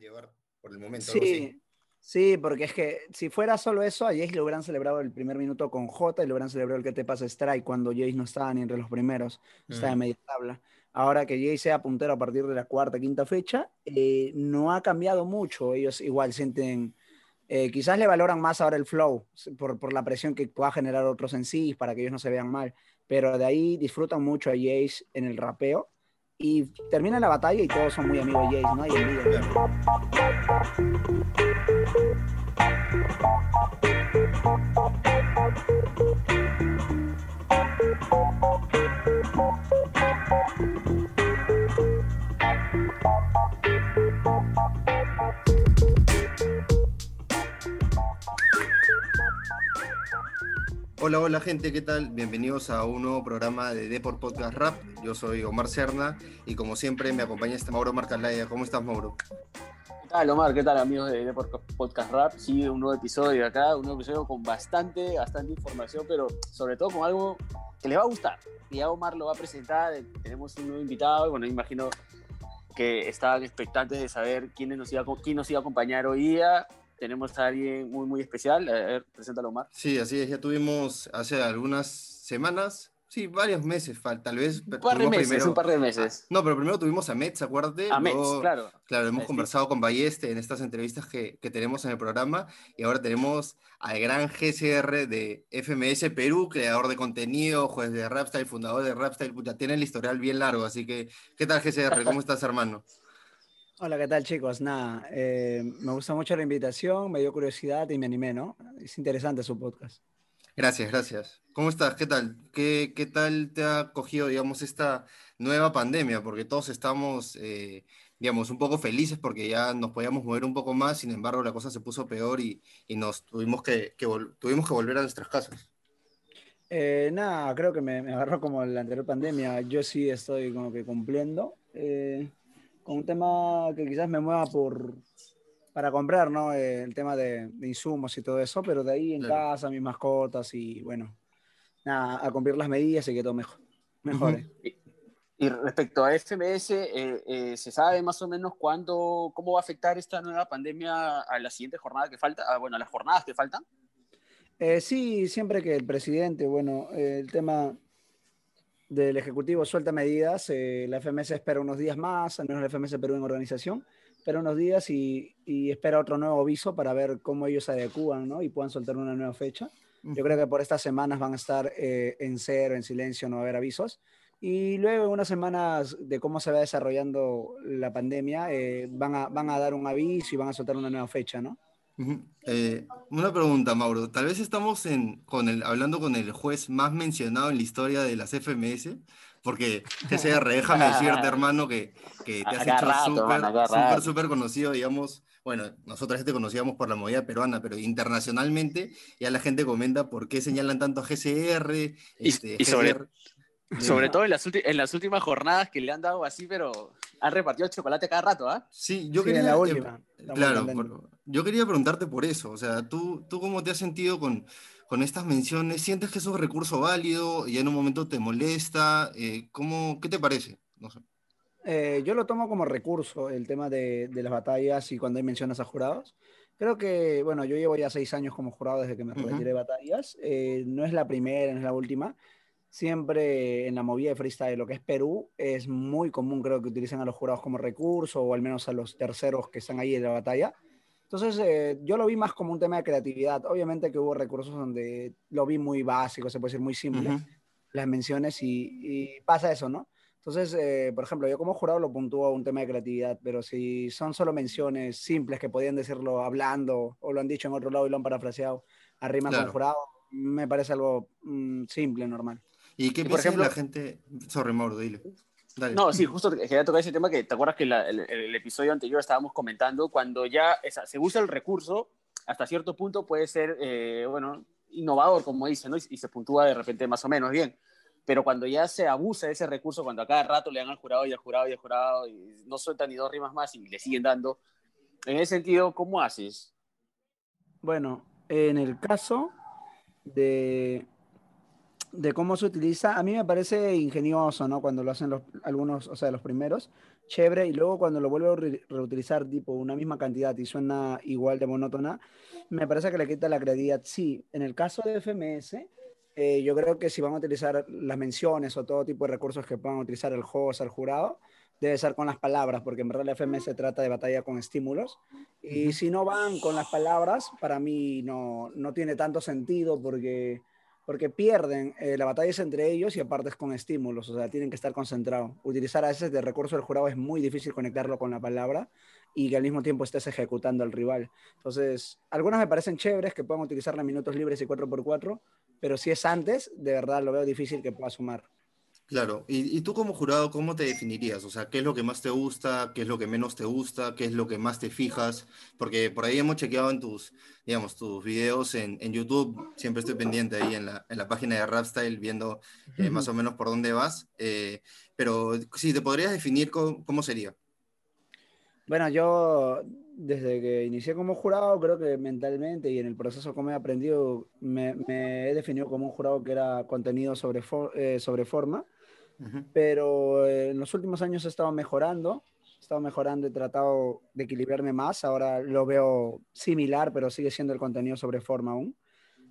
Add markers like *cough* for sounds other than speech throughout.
llevar por el momento. Sí, sí, porque es que si fuera solo eso, a Jace le hubieran celebrado el primer minuto con J y le hubieran celebrado el que te pasa strike cuando Jace no estaba ni entre los primeros, estaba en media tabla. Ahora que Jace sea puntero a partir de la cuarta, quinta fecha, eh, no ha cambiado mucho. Ellos igual sienten, eh, quizás le valoran más ahora el flow por, por la presión que pueda generar otros en sí para que ellos no se vean mal. Pero de ahí disfrutan mucho a Jace en el rapeo y termina la batalla y todos son muy amigos de Jace, ¿no? Y el. Hola, hola gente, ¿qué tal? Bienvenidos a un nuevo programa de Deport Podcast Rap. Yo soy Omar Cerna y como siempre me acompaña este Mauro Marcalaya. ¿Cómo estás, Mauro? ¿Qué tal, Omar? ¿Qué tal, amigos de Deport Podcast Rap? Sí, un nuevo episodio acá, un nuevo episodio con bastante, bastante información, pero sobre todo con algo que les va a gustar. Y ya Omar lo va a presentar, tenemos un nuevo invitado y bueno, imagino que estaban expectantes de saber quién nos iba, quién nos iba a acompañar hoy día tenemos a alguien muy, muy especial. A ver, preséntalo, Omar. Sí, así es. Ya tuvimos hace algunas semanas, sí, varios meses, tal vez. Un par de meses, un par de meses. No, pero primero tuvimos a Metz, acuérdate. A Metz, claro. Claro, hemos conversado con Balleste en estas entrevistas que, que, tenemos en el programa y ahora tenemos al gran GCR de FMS Perú, creador de contenido, juez de Rapstyle, fundador de Rapstyle, ya tiene el historial bien largo, así que, ¿qué tal GCR? ¿Cómo estás, hermano? *laughs* Hola, ¿qué tal chicos? Nada, eh, me gusta mucho la invitación, me dio curiosidad y me animé, ¿no? Es interesante su podcast. Gracias, gracias. ¿Cómo estás? ¿Qué tal? ¿Qué, qué tal te ha cogido, digamos, esta nueva pandemia? Porque todos estamos, eh, digamos, un poco felices porque ya nos podíamos mover un poco más, sin embargo la cosa se puso peor y, y nos tuvimos que, que tuvimos que volver a nuestras casas. Eh, nada, creo que me, me, agarró como la anterior pandemia. Yo sí estoy como que cumpliendo. Eh, con un tema que quizás me mueva por para comprar, ¿no? Eh, el tema de, de, insumos y todo eso, pero de ahí en claro. casa, mis mascotas y bueno, nada, a cumplir las medidas y que todo mejor, mejore. Uh -huh. y, y, respecto a FMS, eh, eh, ¿se sabe más o menos cuándo, cómo va a afectar esta nueva pandemia a la siguiente jornada que falta, ah, bueno, a las jornadas que faltan? Eh, sí, siempre que el presidente, bueno, el tema del Ejecutivo suelta medidas, eh, la FMS espera unos días más, al menos la FMS Perú en organización, espera unos días y, y, espera otro nuevo aviso para ver cómo ellos se adecúan ¿no? y puedan soltar una nueva fecha. Yo creo que por estas semanas van a estar eh, en cero, en silencio, no va a haber avisos. Y luego, en unas semanas de cómo se va desarrollando la pandemia, eh, van, a, van a dar un aviso y van a soltar una nueva fecha, ¿no? Eh, una pregunta, Mauro. Tal vez estamos en, con el, hablando con el juez más mencionado en la historia de las FMS, porque *laughs* GCR, déjame decirte, hermano, que, que te has hecho súper, súper conocido, digamos. Bueno, nosotros ya te conocíamos por la movida peruana, pero internacionalmente ya la gente comenta por qué señalan tanto a GCR. Este, y, y sobre, GCR, sobre todo en las, en las últimas jornadas que le han dado así, pero han repartido chocolate cada rato, ¿ah? ¿eh? Sí, yo sí, quería. la última. Claro, por, yo quería preguntarte por eso. O sea, ¿tú, tú cómo te has sentido con, con estas menciones? ¿Sientes que es un recurso válido y en un momento te molesta? Eh, ¿cómo, ¿Qué te parece? No sé. Eh, yo lo tomo como recurso, el tema de, de, las batallas y cuando hay menciones a jurados. Creo que, bueno, yo llevo ya seis años como jurado desde que me retiré uh -huh. de batallas. Eh, no es la primera, no es la última siempre en la movida de freestyle, lo que es Perú, es muy común, creo que utilicen a los jurados como recurso o al menos a los terceros que están ahí en la batalla. Entonces, eh, yo lo vi más como un tema de creatividad. Obviamente que hubo recursos donde lo vi muy básico, se puede decir muy simple, uh -huh. las menciones, y, y, pasa eso, ¿no? Entonces, eh, por ejemplo, yo como jurado lo puntúo a un tema de creatividad, pero si son solo menciones simples que podían decirlo hablando o lo han dicho en otro lado y lo han parafraseado a rima claro. con el jurado, me parece algo mm, simple, normal. ¿Y qué y por ejemplo, la gente? Sorry, Mauro, dile. Dale. No, sí, justo quería tocar ese tema que te acuerdas que la, el, el, episodio anterior estábamos comentando, cuando ya esa, se usa el recurso, hasta cierto punto puede ser, eh, bueno, innovador, como dice, ¿no? Y, y, se puntúa de repente más o menos bien. Pero cuando ya se abusa de ese recurso, cuando a cada rato le dan al jurado y al jurado y al jurado, y no sueltan ni dos rimas más y le siguen dando, en ese sentido, ¿cómo haces? Bueno, en el caso de de cómo se utiliza, a mí me parece ingenioso, ¿no? Cuando lo hacen los, algunos, o sea, los primeros. chévere, y luego cuando lo vuelvo a reutilizar, tipo una misma cantidad y suena igual de monótona, me parece que le quita la credibilidad. Sí, en el caso de FMS, eh, yo creo que si van a utilizar las menciones o todo tipo de recursos que puedan utilizar el host, el jurado, debe ser con las palabras, porque en verdad la FMS trata de batalla con estímulos. Y si no van con las palabras, para mí no, no tiene tanto sentido porque porque pierden, eh, la batalla es entre ellos y aparte es con estímulos, o sea, tienen que estar concentrados. Utilizar a veces de recurso del jurado es muy difícil conectarlo con la palabra y que al mismo tiempo estés ejecutando al rival. Entonces, algunas me parecen chéveres que puedan utilizarla en minutos libres y 4x4, pero si es antes, de verdad lo veo difícil que pueda sumar. Claro, y, tú como jurado, ¿cómo te definirías? O sea, ¿qué es lo que más te gusta? ¿Qué es lo que menos te gusta? ¿Qué es lo que más te fijas? Porque por ahí hemos chequeado en tus, digamos, tus videos en, YouTube, siempre estoy pendiente ahí en la, en la página de Rapstyle viendo eh, más o menos por dónde vas, eh, pero si te podrías definir cómo, sería. Bueno, yo desde que inicié como jurado, creo que mentalmente y en el proceso como he aprendido, me, he definido como un jurado que era contenido sobre, eh, sobre forma pero en los últimos años he estado mejorando, he estado mejorando, he tratado de equilibrarme más, ahora lo veo similar, pero sigue siendo el contenido sobre forma aún.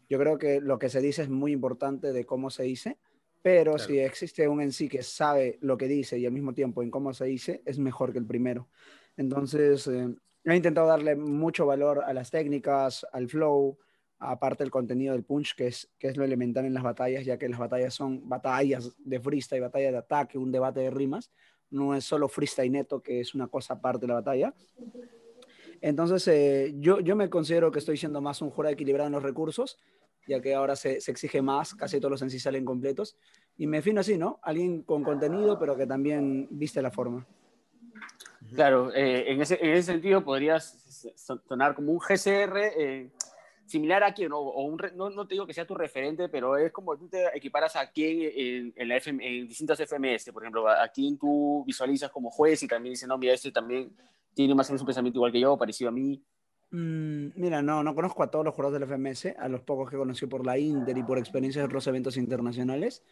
Yo creo que lo que se dice es muy importante de cómo se dice, pero si existe un en sí que sabe lo que dice y al mismo tiempo en cómo se dice, es mejor que el primero. Entonces, eh, he intentado darle mucho valor a las técnicas, al flow, aparte el contenido del punch, que es, que es lo elemental en las batallas, ya que las batallas son batallas de freestyle, batalla de ataque, un debate de rimas, no es solo freestyle neto, que es una cosa aparte de la batalla. Entonces, eh, yo, yo me considero que estoy siendo más un jurado equilibrado en los recursos, ya que ahora se, se, exige más, casi todos los en sí salen completos, y me defino así, ¿no? Alguien con contenido, pero que también viste la forma. Claro, eh, en, ese, en, ese, sentido podrías sonar como un GCR eh, similar a quien, o, no, no, te digo que sea tu referente, pero es como tú te equiparas a quien en, la en distintas FMS, por ejemplo, a, quien tú visualizas como juez y también dices, no, mira, este también tiene más o menos un pensamiento igual que yo, parecido a mí. Mm, mira, no, no conozco a todos los jugadores del FMS, a los pocos que conocí por la Inter y por experiencias en otros eventos internacionales.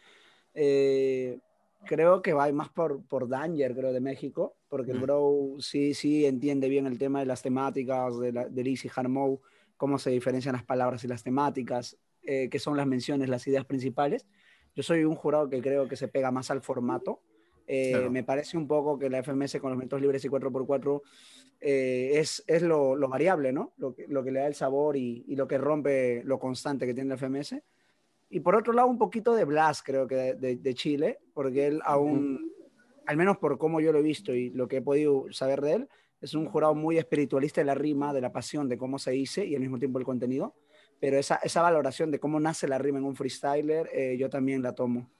Eh, creo que va más por, por Danger, creo, de México, porque el bro sí, sí entiende bien el tema de las temáticas de, la, de Easy Harmow cómo se diferencian las palabras y las temáticas, eh, qué son las menciones, las ideas principales. Yo soy un jurado que creo que se pega más al formato. Eh, me parece un poco que la FMS con los métodos libres y 4x4 eh, es, es lo, lo, variable, ¿no? Lo que, lo que, le da el sabor y, y, lo que rompe lo constante que tiene la FMS. Y por otro lado, un poquito de Blas, creo que de, de, Chile, porque él aún, al menos por cómo yo lo he visto y lo que he podido saber de él, es un jurado muy espiritualista de la rima, de la pasión, de cómo se dice y al mismo tiempo el contenido. Pero esa, esa valoración de cómo nace la rima en un freestyler, eh, yo también la tomo.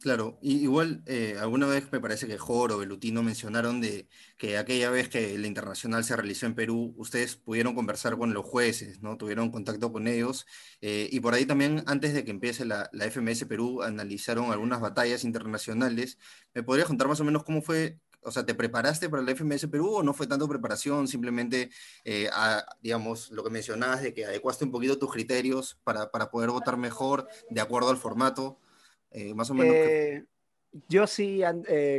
Claro, igual eh, alguna vez me parece que Jor o Belutino mencionaron de que aquella vez que la internacional se realizó en Perú, ustedes pudieron conversar con los jueces, ¿no? Tuvieron contacto con ellos eh, y por ahí también antes de que empiece la, la, FMS Perú analizaron algunas batallas internacionales. ¿Me podrías contar más o menos cómo fue o sea, ¿te preparaste para el FMS Perú o no fue tanto preparación? Simplemente, eh, digamos, lo que mencionabas de que adecuaste un poquito tus criterios para, para poder votar mejor de acuerdo al formato. Eh, más o menos. Eh, yo sí,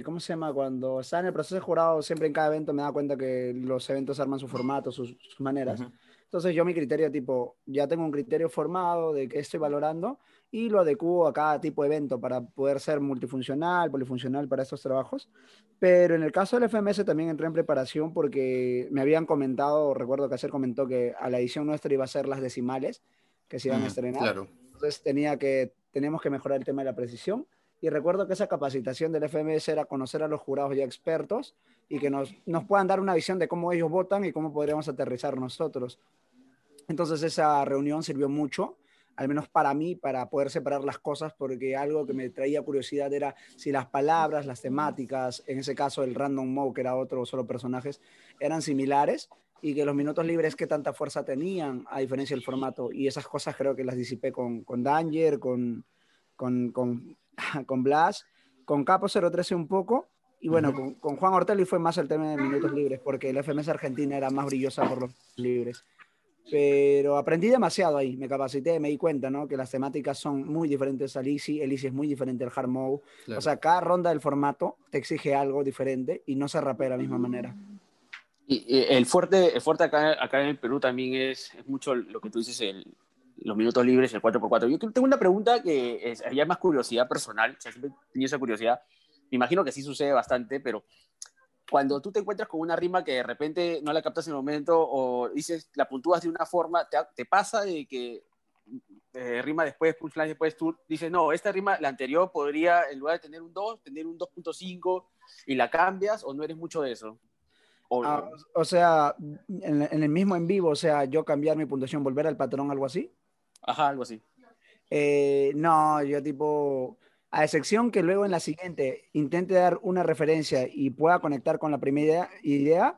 ¿cómo se llama? Cuando estaba en el proceso de jurado, siempre en cada evento me da cuenta que los eventos arman su formato, sus, maneras. Entonces yo mi criterio tipo, ya tengo un criterio formado de qué estoy valorando y lo adecuo a cada tipo de evento para poder ser multifuncional, polifuncional para estos trabajos. Pero en el caso del FMS también entré en preparación porque me habían comentado, recuerdo que ayer comentó que a la edición nuestra iba a ser las decimales que se iban a mm, estrenar. Claro. Entonces tenía que, teníamos que mejorar el tema de la precisión. Y recuerdo que esa capacitación del FMS era conocer a los jurados ya expertos y que nos, nos puedan dar una visión de cómo ellos votan y cómo podríamos aterrizar nosotros. Entonces esa reunión sirvió mucho, al menos para mí, para poder separar las cosas, porque algo que me traía curiosidad era si las palabras, las temáticas, en ese caso el random mode, que era otro solo personajes, eran similares y que los minutos libres qué tanta fuerza tenían, a diferencia del formato. Y esas cosas creo que las disipé con, con Danger, con, con, con, *laughs* con Blas, con Capo 013 un poco. Y bueno, con, con, Juan Ortelli fue más el tema de minutos libres, porque la FMS Argentina era más brillosa por los libres. pero aprendí demasiado ahí, me capacité, me di cuenta, ¿no? Que las temáticas son muy diferentes al Easy, el Easy es muy diferente al Hard Mode. O sea, cada ronda del formato te exige algo diferente y no se rapea de la misma manera. Y, el fuerte, el fuerte acá, acá en el Perú también es, es mucho lo que tú dices, el, los minutos libres, el 4x4. Yo tengo una pregunta que es ya más curiosidad personal, o sea, siempre he tenido esa curiosidad. Me imagino que sí sucede bastante, pero cuando tú te encuentras con una rima que de repente no la captas en el momento o dices, la puntúas de una forma, te, pasa de que eh, rima después, punchline después, tú dices, no, esta rima, la anterior podría, en lugar de tener un 2, tener un 2.5 y la cambias o no eres mucho de eso? O, ah, o sea, en, en, el mismo en vivo, o sea, yo cambiar mi puntuación, volver al patrón, algo así. Ajá, algo así. Eh, no, yo tipo, a excepción que luego en la siguiente intente dar una referencia y pueda conectar con la primera idea,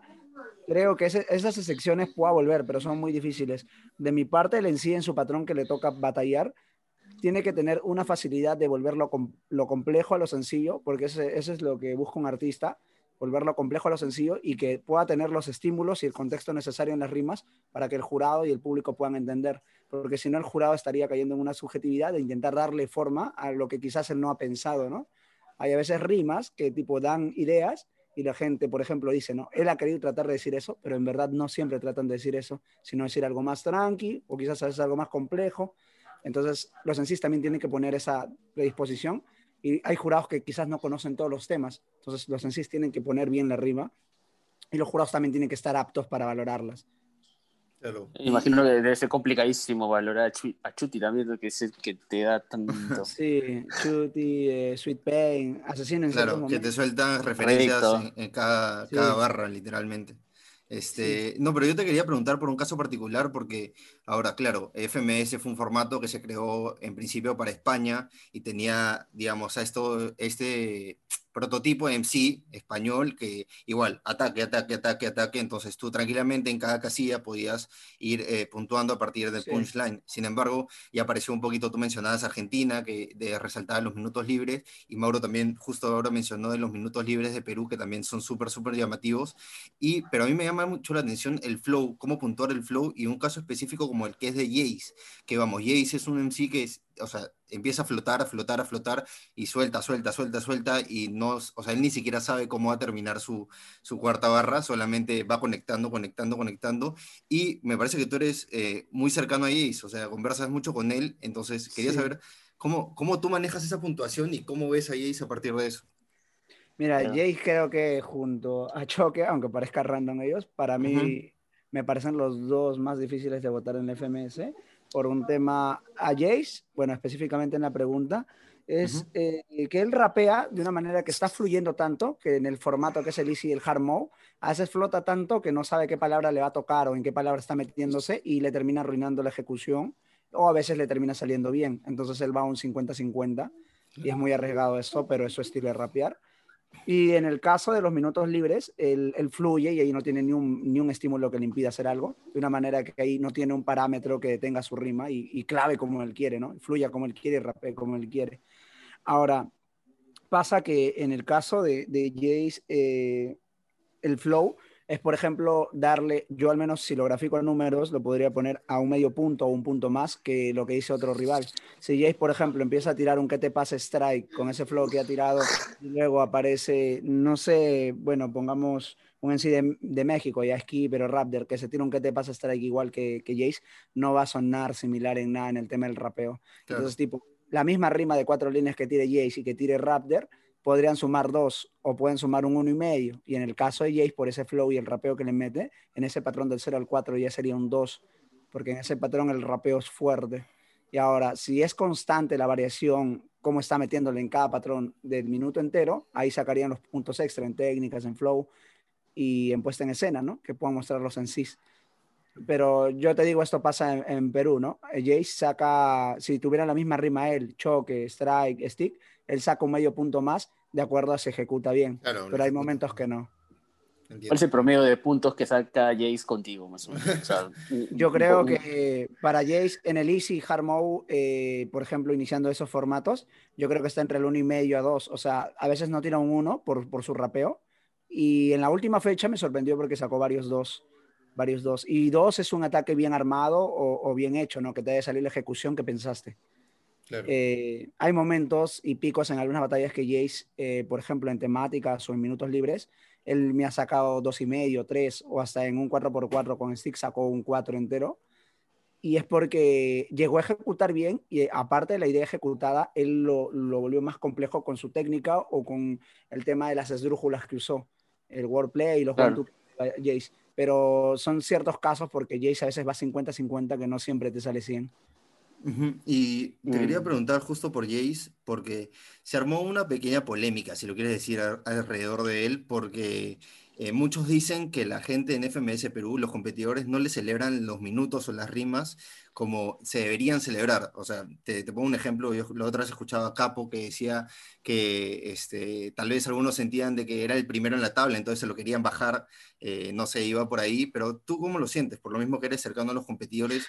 creo que esas excepciones pueda volver, pero son muy difíciles. De mi parte, el en su patrón que le toca batallar, tiene que tener una facilidad de volverlo lo complejo a lo sencillo, porque eso es lo que busca un artista, volverlo complejo a lo sencillo y que pueda tener los estímulos y el contexto necesario en las rimas para que el jurado y el público puedan entender, porque si no el jurado estaría cayendo en una subjetividad de intentar darle forma a lo que quizás él no ha pensado, ¿no? Hay a veces rimas que tipo dan ideas y la gente, por ejemplo, dice, no, él ha querido tratar de decir eso, pero en verdad no siempre tratan de decir eso, sino decir algo más tranqui o quizás a veces algo más complejo. Entonces, los en también tienen que poner esa predisposición y hay jurados que quizás no conocen todos los temas, entonces los en tienen que poner bien la rima y los jurados también tienen que estar aptos para valorarlas. Imagino que debe ser complicadísimo valorar a Chuti también, que, es que te da tanto. *laughs* Sí, Chuti, eh, Sweet Pain, Asesino en Claro, que te sueltan referencias en, cada, cada barra, literalmente. Este, No, pero yo te quería preguntar por un caso particular, porque ahora, claro, FMS fue un formato que se creó en principio para España y tenía, digamos, a esto, este prototipo MC español que igual, ataque, ataque, ataque, ataque, entonces tú tranquilamente en cada casilla podías ir eh, puntuando a partir del punchline. Sin embargo, ya apareció un poquito, tú mencionabas Argentina, que de resaltar los minutos libres, y Mauro también justo ahora mencionó de los minutos libres de Perú, que también son súper, súper llamativos, y, pero a mí me llama mucho la atención el flow, cómo puntuar el flow, y un caso específico como el que es de Jace, que vamos, Jace es un MC que es, o sea, empieza a flotar, a flotar, a flotar y suelta, suelta, suelta, suelta y no, o sea, él ni siquiera sabe cómo va a terminar su, su cuarta barra, solamente va conectando, conectando, conectando y me parece que tú eres eh, muy cercano a Jace, o sea, conversas mucho con él, entonces quería saber cómo, cómo tú manejas esa puntuación y cómo ves a Jace a partir de eso. Mira, Jace creo que junto a Choque, aunque parezca random ellos, para mí me parecen los dos más difíciles de votar en el FMS por un tema a Jace, bueno, específicamente en la pregunta, es eh, que él rapea de una manera que está fluyendo tanto, que en el formato que es el easy y el hard mode, a veces flota tanto que no sabe qué palabra le va a tocar o en qué palabra está metiéndose y le termina arruinando la ejecución, o a veces le termina saliendo bien. Entonces él va a un 50-50 y es muy arriesgado eso, pero es su estilo de rapear. Y en el caso de los minutos libres, él, fluye y ahí no tiene ni un, ni un, estímulo que le impida hacer algo, de una manera que ahí no tiene un parámetro que tenga su rima y, clave como él quiere, ¿no? Fluya como él quiere y rapee como él quiere. Ahora, pasa que en el caso de, de Jace, eh, el flow es, por ejemplo, darle, yo al menos si lo grafico en números, lo podría poner a un medio punto o un punto más que lo que dice otro rival. Si Jace, por ejemplo, empieza a tirar un que te pase strike con ese flow que ha tirado y luego aparece, no sé, bueno, pongamos un en de, México, ya esquí, pero Raptor, que se tira un que te pase strike igual que, que Jace, no va a sonar similar en nada en el tema del rapeo. Entonces, tipo, la misma rima de cuatro líneas que tire Jace y que tire Raptor, podrían sumar dos o pueden sumar un uno y medio. Y en el caso de Jace, por ese flow y el rapeo que le mete, en ese patrón del 0 al 4 ya sería un 2, porque en ese patrón el rapeo es fuerte. Y ahora, si es constante la variación, cómo está metiéndole en cada patrón del minuto entero, ahí sacarían los puntos extra en técnicas, en flow y en puesta en escena, ¿no? Que puedan mostrarlos en sí. Pero yo te digo, esto pasa en, Perú, ¿no? Jace saca, si tuviera la misma rima él, choque, strike, stick, él saca un medio punto más de acuerdo a se ejecuta bien. pero hay momentos que no. ¿Cuál es el promedio de puntos que saca Jace contigo, más o menos? *laughs* Yo creo que para Jace en el Easy Hard Mode, eh, por ejemplo, iniciando esos formatos, yo creo que está entre el 1 y medio a 2. O sea, a veces no tira un 1 por, por su rapeo. Y en la última fecha me sorprendió porque sacó varios 2 varios dos. Y dos es un ataque bien armado o, bien hecho, ¿no? Que te debe salir la ejecución que pensaste. Eh, hay momentos y picos en algunas batallas que Jace, eh, por ejemplo, en temáticas o en minutos libres, él me ha sacado dos y medio, tres, o hasta en un 4x4 con stick sacó un 4 entero. Y es porque llegó a ejecutar bien y aparte de la idea ejecutada, él lo, lo volvió más complejo con su técnica o con el tema de las esdrújulas que usó, el wordplay y los claro. Jace pero son ciertos casos porque Jace a veces va 50-50 que no siempre te sale 100. Y te quería preguntar justo por Jace, porque se armó una pequeña polémica, si lo quieres decir, alrededor de él, porque eh, muchos dicen que la gente en FMS Perú, los competidores, no le celebran los minutos o las rimas como se deberían celebrar. O sea, te, pongo un ejemplo, yo la otra vez escuchaba a Capo que decía que este, tal vez algunos sentían de que era el primero en la tabla, entonces se lo querían bajar, eh, no se iba por ahí, pero tú cómo lo sientes? Por lo mismo que eres cercano a los competidores,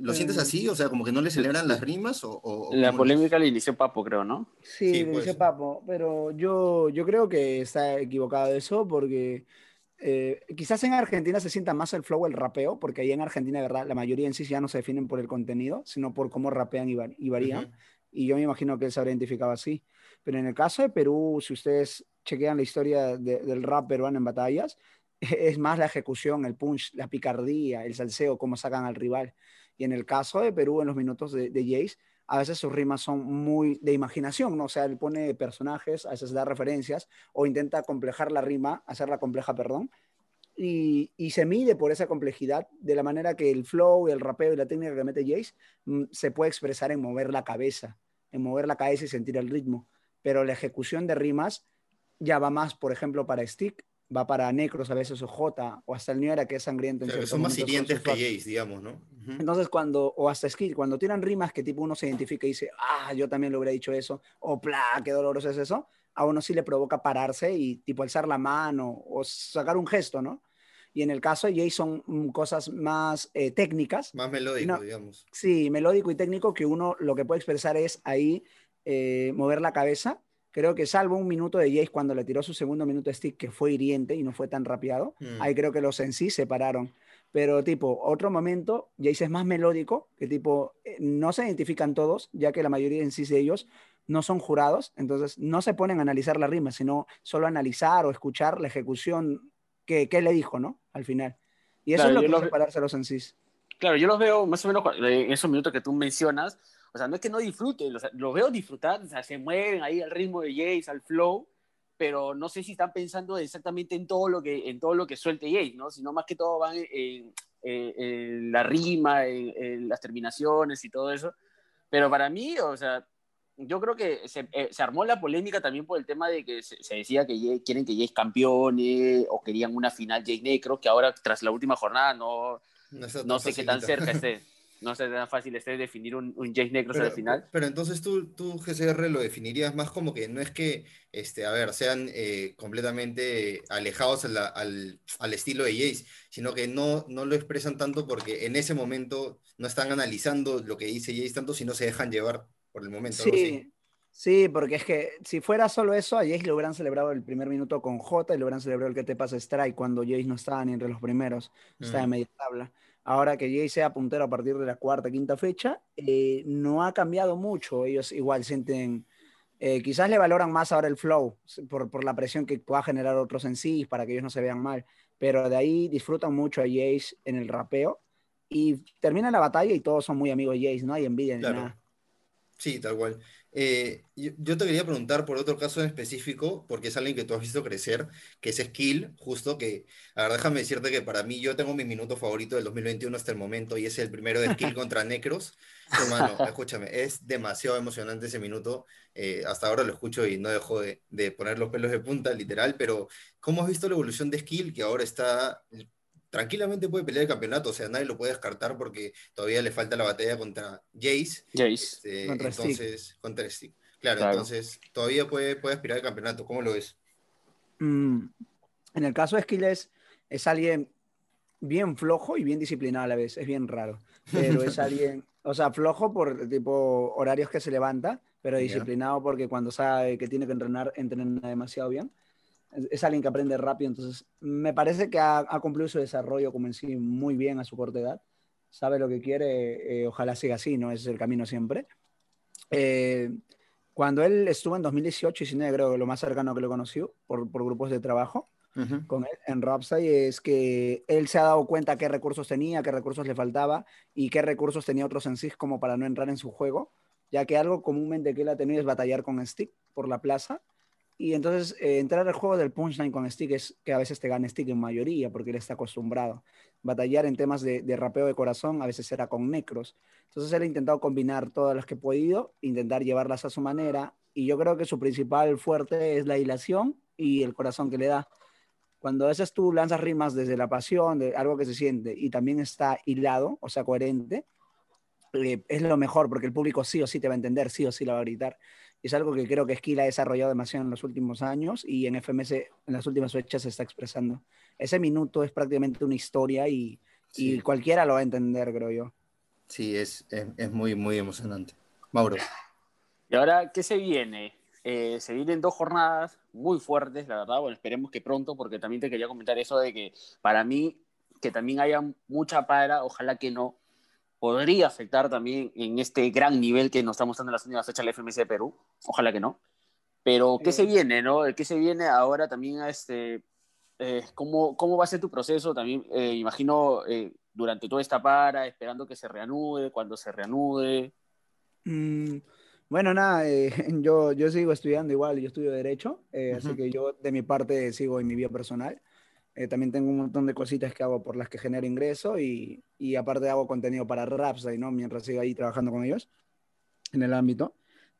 ¿lo sientes así? O sea, como que no le celebran las rimas o... la polémica la inició Papo, creo, ¿no? Sí, sí inició Papo, pero yo, yo creo que está equivocado eso porque eh, quizás en Argentina se sienta más el flow, el rapeo, porque ahí en Argentina, verdad, la mayoría en sí ya no se definen por el contenido, sino por cómo rapean y, varían. Y yo me imagino que él se habría identificado así. Pero en el caso de Perú, si ustedes chequean la historia del rap peruano en batallas, *laughs* es más la ejecución, el punch, la picardía, el salseo, cómo sacan al rival. Y en el caso de Perú, en los minutos de, de Jace, a veces sus rimas son muy de imaginación, ¿no? O sea, él pone personajes, a veces da referencias o intenta complejar la rima, hacerla compleja, perdón, y, y, se mide por esa complejidad de la manera que el flow, el rapeo y la técnica que mete Jace mm, se puede expresar en mover la cabeza, en mover la cabeza y sentir el ritmo. Pero la ejecución de rimas ya va más, por ejemplo, para Stick, va para Necros a veces o J, o hasta el Niora que es sangriento. En son más hirientes que Jace, digamos, ¿no? Entonces, cuando, o hasta Skill, cuando tiran rimas que tipo uno se identifica y dice, ah, yo también le hubiera dicho eso, o pla, qué doloroso es eso, a uno sí le provoca pararse y tipo alzar la mano o sacar un gesto, ¿no? Y en el caso de Jay son mm, cosas más eh, técnicas. Más melódico, digamos. Sí, melódico y técnico que uno lo que puede expresar es ahí eh, mover la cabeza Creo que salvo un minuto de Jace cuando le tiró su segundo minuto de stick, que fue hiriente y no fue tan rapeado, mm. ahí creo que los en sí se pararon. Pero tipo, otro momento, Jace es más melódico, que tipo, eh, no se identifican todos, ya que la mayoría en sí de ellos no son jurados, entonces no se ponen a analizar la rima, sino solo analizar o escuchar la ejecución que, que le dijo, ¿no? Al final. Y eso es lo que hace pararse los en sí. Claro, yo los veo más o menos en esos minutos que tú mencionas, o sea, no es que no disfruten, los veo disfrutar, o sea, se mueven ahí al ritmo de Jace, al flow, pero no sé si están pensando exactamente en todo lo que, en todo lo que suelte Jace, ¿no? Sino más que todo van en, la rima, en, las terminaciones y todo eso. Pero para mí, o sea, yo creo que se, eh, se, armó la polémica también por el tema de que se, decía que quieren que Jace campeone o querían una final Jace Necro, que ahora tras la última jornada no, no, no sé qué tan cerca esté. *laughs* no sea tan fácil este definir un, un Jace Necros al final. Pero entonces tú, tú, GCR, lo definirías más como que no es que, este, a ver, sean eh, completamente alejados al, al, estilo de Jace, sino que no, no lo expresan tanto porque en ese momento no están analizando lo que dice Jace tanto, sino se dejan llevar por el momento. Sí. Sí, porque es que si fuera solo eso, a Jace le hubieran celebrado el primer minuto con J y le hubieran celebrado el que te pasa Strike cuando Jace no estaba ni entre los primeros, estaba en mm. media tabla ahora que Jay sea puntero a partir de la cuarta, quinta fecha, eh, no ha cambiado mucho. Ellos igual sienten, eh, quizás le valoran más ahora el flow por, por, la presión que pueda generar otros en sí para que ellos no se vean mal. Pero de ahí disfrutan mucho a Jace en el rapeo y termina la batalla y todos son muy amigos de Jace, no hay envidia ni nada. Sí, tal cual. Eh, yo, te quería preguntar por otro caso en específico, porque es alguien que tú has visto crecer, que es Skill, justo que, a ver, déjame decirte que para mí yo tengo mi minuto favorito del 2021 hasta el momento y es el primero de Skill *laughs* contra Necros. Hermano, escúchame, es demasiado emocionante ese minuto. Eh, hasta ahora lo escucho y no dejo de, de poner los pelos de punta, literal, pero ¿cómo has visto la evolución de Skill que ahora está tranquilamente puede pelear el campeonato, o sea, nadie lo puede descartar porque todavía le falta la batalla contra Jace. Jace. Este, entonces, contra Stick. Claro, entonces todavía puede, puede aspirar al campeonato. ¿Cómo lo ves? Mm, en el caso de Skiles, es alguien bien flojo y bien disciplinado a la vez. Es bien raro. Pero es *laughs* alguien, o sea, flojo por tipo horarios que se levanta, pero disciplinado porque cuando sabe que tiene que entrenar, entrena demasiado bien. Es, alguien que aprende rápido, entonces me parece que ha, ha, cumplido su desarrollo como en sí muy bien a su corta edad. Sabe lo que quiere, eh, ojalá siga así, ¿no? Ese es el camino siempre. Eh, cuando él estuvo en 2018 y 19, creo que lo más cercano que lo conoció por, por grupos de trabajo con él en Rapsay es que él se ha dado cuenta qué recursos tenía, qué recursos le faltaba y qué recursos tenía otros en sí como para no entrar en su juego, ya que algo comúnmente que él ha tenido es batallar con Stick por la plaza y entonces eh, entrar al juego del punchline con Stick es que a veces te gane Stick en mayoría porque él está acostumbrado. Batallar en temas de, de rapeo de corazón a veces era con necros. Entonces él ha intentado combinar todas las que ha podido, intentar llevarlas a su manera y yo creo que su principal fuerte es la hilación y el corazón que le da. Cuando a veces tú lanzas rimas desde la pasión, de algo que se siente y también está hilado, o sea, coherente, eh, es lo mejor porque el público sí o sí te va a entender, sí o sí la va a gritar es algo que creo que Skill ha desarrollado demasiado en los últimos años y en FMS en las últimas fechas se está expresando. Ese minuto es prácticamente una historia y, y cualquiera lo va a entender, creo yo. Sí, es, es, es, muy, muy emocionante. Mauro. ¿Y ahora qué se viene? Eh, se vienen dos jornadas muy fuertes, la verdad. Bueno, esperemos que pronto, porque también te quería comentar eso de que para mí, que también haya mucha para, ojalá que no, podría afectar también en este gran nivel que nos está mostrando en las últimas fechas la FMS de Perú. Ojalá que no. Pero, ¿qué se viene, no? ¿Qué se viene ahora también a este... Eh, ¿cómo, ¿Cómo va a ser tu proceso? También, eh, imagino, eh, durante toda esta para, esperando que se reanude, cuando se reanude. Mm, bueno, nada, *laughs* yo, yo sigo estudiando igual, yo estudio Derecho, así que yo de mi parte sigo en mi vida personal. Eh, también tengo un montón de cositas que hago por las que genero ingreso y, y aparte hago contenido para Rapsay, ¿no? Mientras sigo ahí trabajando con ellos en el ámbito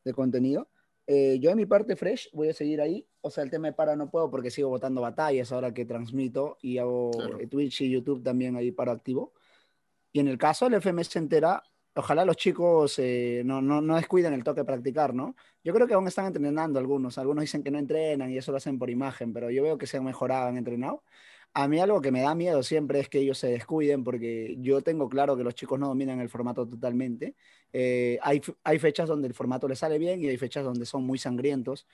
de contenido. Eh, yo en mi parte fresh voy a seguir ahí. O sea, el tema de para no puedo porque sigo votando batallas ahora que transmito y hago eh, Twitch y YouTube también ahí para activo. Y en el caso del FMS entera, ojalá los chicos eh, no, no, no, descuiden el toque practicar, ¿no? Yo creo que aún están entrenando algunos. Algunos dicen que no entrenan y eso lo hacen por imagen, pero yo veo que se han mejorado, han entrenado. A mí algo que me da miedo siempre es que ellos se descuiden porque yo tengo claro que los chicos no dominan el formato totalmente. Eh, hay, hay fechas donde el formato les sale bien y hay fechas donde son muy sangrientos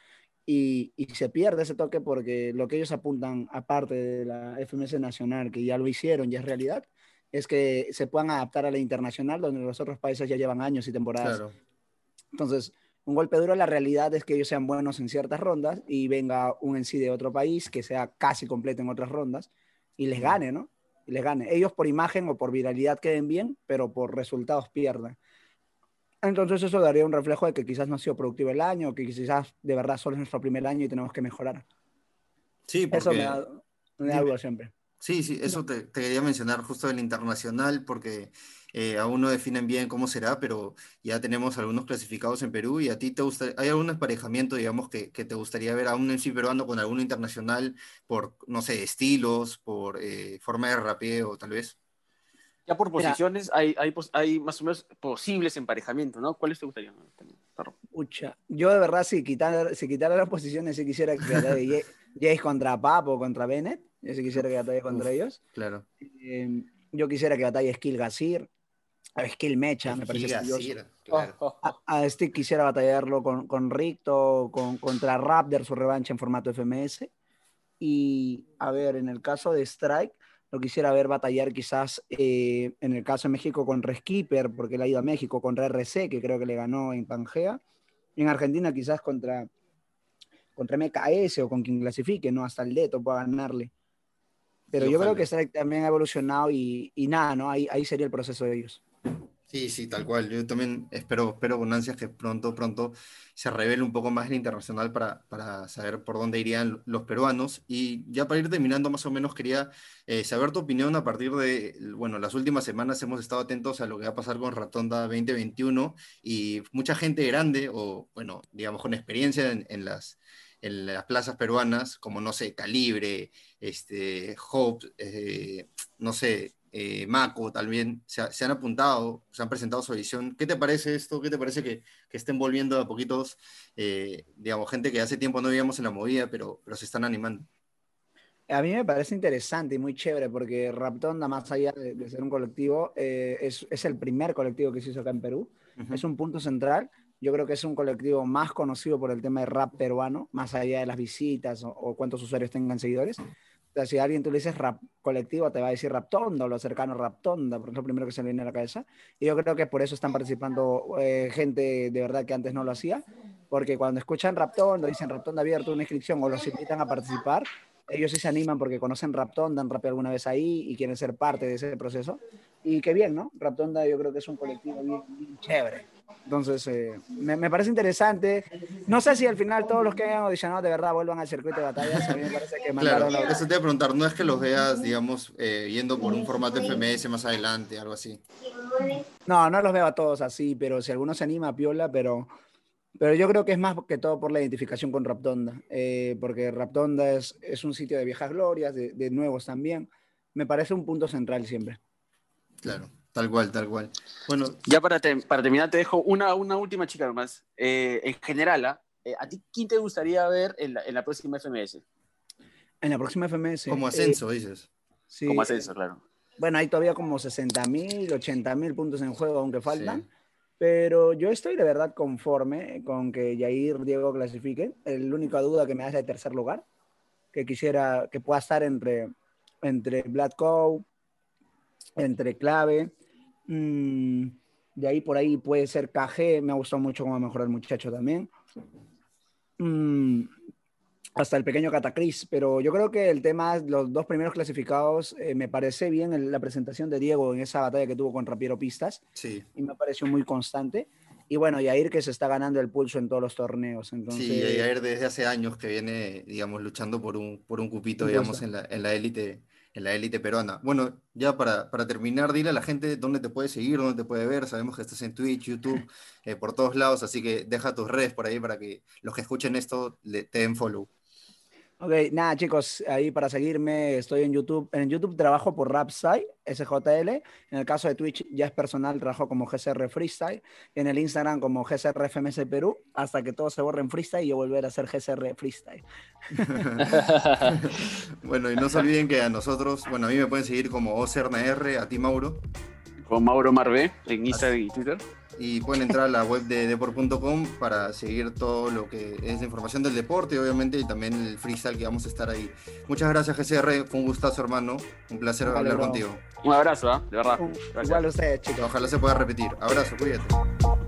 y, y, se pierde ese toque porque lo que ellos apuntan, aparte de la FMS Nacional, que ya lo hicieron, ya es realidad, es que se puedan adaptar a la internacional, donde los otros países ya llevan años y temporadas. Entonces, un golpe duro, la realidad es que ellos sean buenos en ciertas rondas y venga un en sí de otro país que sea casi completo en otras rondas y les gane, ¿no? Y les gane. Ellos por imagen o por viralidad queden bien, pero por resultados pierden. Entonces eso daría un reflejo de que quizás no ha sido productivo el año, que quizás de verdad solo es nuestro primer año y tenemos que mejorar. Sí, porque... Eso me da, me da duda siempre. Sí, sí, eso te, te, quería mencionar justo del internacional, porque eh, aún no definen bien cómo será, pero ya tenemos algunos clasificados en Perú y a ti te gusta, ¿hay algún emparejamiento, digamos, que, que te gustaría ver a un MC peruano con algún internacional por, no sé, estilos, por eh, forma de rapeo, tal vez? Ya por posiciones hay, hay, hay, más o menos posibles emparejamientos, ¿no? ¿Cuáles te gustaría? Pucha, yo de verdad, si quitara, si quitara las posiciones, si quisiera que *laughs* Jace contra Papo o contra Bennett, yo sí quisiera que batalle contra ellos. Claro. Eh, yo quisiera que batalle Skill Gazir, Skill Mecha, me parece Gazir, claro. a, a Stick quisiera batallarlo con, con Ricto, con, contra Raptor, su revancha en formato FMS. Y a ver, en el caso de Strike, lo quisiera ver batallar quizás eh, en el caso de México con Reskeeper, porque él ha ido a México contra RC, que creo que le ganó en Pangea. En Argentina quizás contra, contra MKS o con quien clasifique, ¿no? Hasta el Leto pueda ganarle. Pero yo creo que Strike también ha evolucionado y, y nada, ¿no? Ahí, ahí sería el proceso de ellos. Sí, sí, tal cual. Yo también espero, espero con ansias que pronto, pronto se revele un poco más el internacional para, para saber por dónde irían los peruanos. Y ya para ir terminando, más o menos quería eh, saber tu opinión a partir de, bueno, las últimas semanas hemos estado atentos a lo que va a pasar con Ratonda 2021 y mucha gente grande o, bueno, digamos, con experiencia en, las en las plazas peruanas, como no sé, Calibre, este, Hope, eh, no sé, eh, Maco también, se, se, han apuntado, se han presentado su edición. ¿Qué te parece esto? ¿Qué te parece que, que estén volviendo a poquitos, eh, digamos, gente que hace tiempo no veíamos en la movida, pero, pero se están animando? A mí me parece interesante y muy chévere porque Raptonda, más allá de, de ser un colectivo, eh, es, es, el primer colectivo que se hizo acá en Perú. Uh -huh. Es un punto central Yo creo que es un colectivo más conocido por el tema de rap peruano, más allá de las visitas o, o cuántos usuarios tengan seguidores. Sea, si alguien tú le dices rap colectivo, te va a decir Raptonda lo cercano Raptonda, porque es lo primero que se le viene a la cabeza. Y yo creo que por eso están participando eh, gente de verdad que antes no lo hacía, porque cuando escuchan Raptonda, dicen Raptonda abierto una inscripción o los invitan a participar, ellos sí se animan porque conocen Raptonda, han rapeado alguna vez ahí y quieren ser parte de ese proceso. Y qué bien, ¿no? Raptonda yo creo que es un colectivo bien, bien chévere. Entonces, eh, me, me, parece interesante. No sé si al final todos los que hayan audicionado de verdad vuelvan al circuito de batallas. A mí me parece que claro, eso te voy a preguntar. No es que los veas, digamos, eh, yendo por un formato FMS más adelante, algo así. No, no los veo a todos así, pero si alguno se anima, piola, pero... Pero yo creo que es más que todo por la identificación con Raptonda, eh, porque Raptonda es, es, un sitio de viejas glorias, de, de nuevos también. Me parece un punto central siempre. Claro. Tal cual, tal cual. Bueno, ya para, te, para terminar te dejo una, una última chica nomás. Eh, en general, eh, ¿a ti quién te gustaría ver en la, en la, próxima FMS? En la próxima FMS. Como ascenso, eh, dices. Sí, como ascenso, claro. Bueno, hay todavía como 60 mil, 80 mil puntos en juego, aunque faltan. Sí. Pero yo estoy de verdad conforme con que Jair Diego clasifique. La única duda que me hace de tercer lugar, que quisiera que pueda estar entre, entre Black Cow, entre Clave, Mm, de ahí por ahí puede ser KG, me ha gustado mucho cómo mejoró el muchacho también. Mm, hasta el pequeño Catacris, pero yo creo que el tema, los dos primeros clasificados, eh, me parece bien en la presentación de Diego en esa batalla que tuvo con Rapiero Pistas. Sí. Y me pareció muy constante. Y bueno, Yair que se está ganando el pulso en todos los torneos. Entonces... Sí, Yair desde hace años que viene, digamos, luchando por un, por un cupito, digamos, en la, en la élite en la élite peruana. Bueno, ya para, para, terminar, dile a la gente dónde te puede seguir, dónde te puede ver. Sabemos que estás en Twitch, YouTube, *laughs* eh, por todos lados, así que deja tus redes por ahí para que los que escuchen esto le, te den follow. Ok, nada chicos, ahí para seguirme estoy en YouTube. En YouTube trabajo por Rapsai, SJL. En el caso de Twitch ya es personal, trabajo como GCR Freestyle. En el Instagram como GCR FMS Perú, hasta que todo se borre en Freestyle y yo volver a hacer GCR Freestyle. *laughs* bueno, y no se olviden que a nosotros, bueno, a mí me pueden seguir como OCERNR, a ti Mauro. Como Mauro Marvé en Instagram y Twitter y pueden entrar a la web de deport.com para seguir todo lo que es la información del deporte, obviamente, y también el freestyle que vamos a estar ahí. Muchas gracias, GCR. Fue un gustazo, hermano. Un placer vale, hablar bro. contigo. Un abrazo, ¿eh? de verdad. Igual a ustedes, chicos. Ojalá se pueda repetir. Abrazo, cuídate.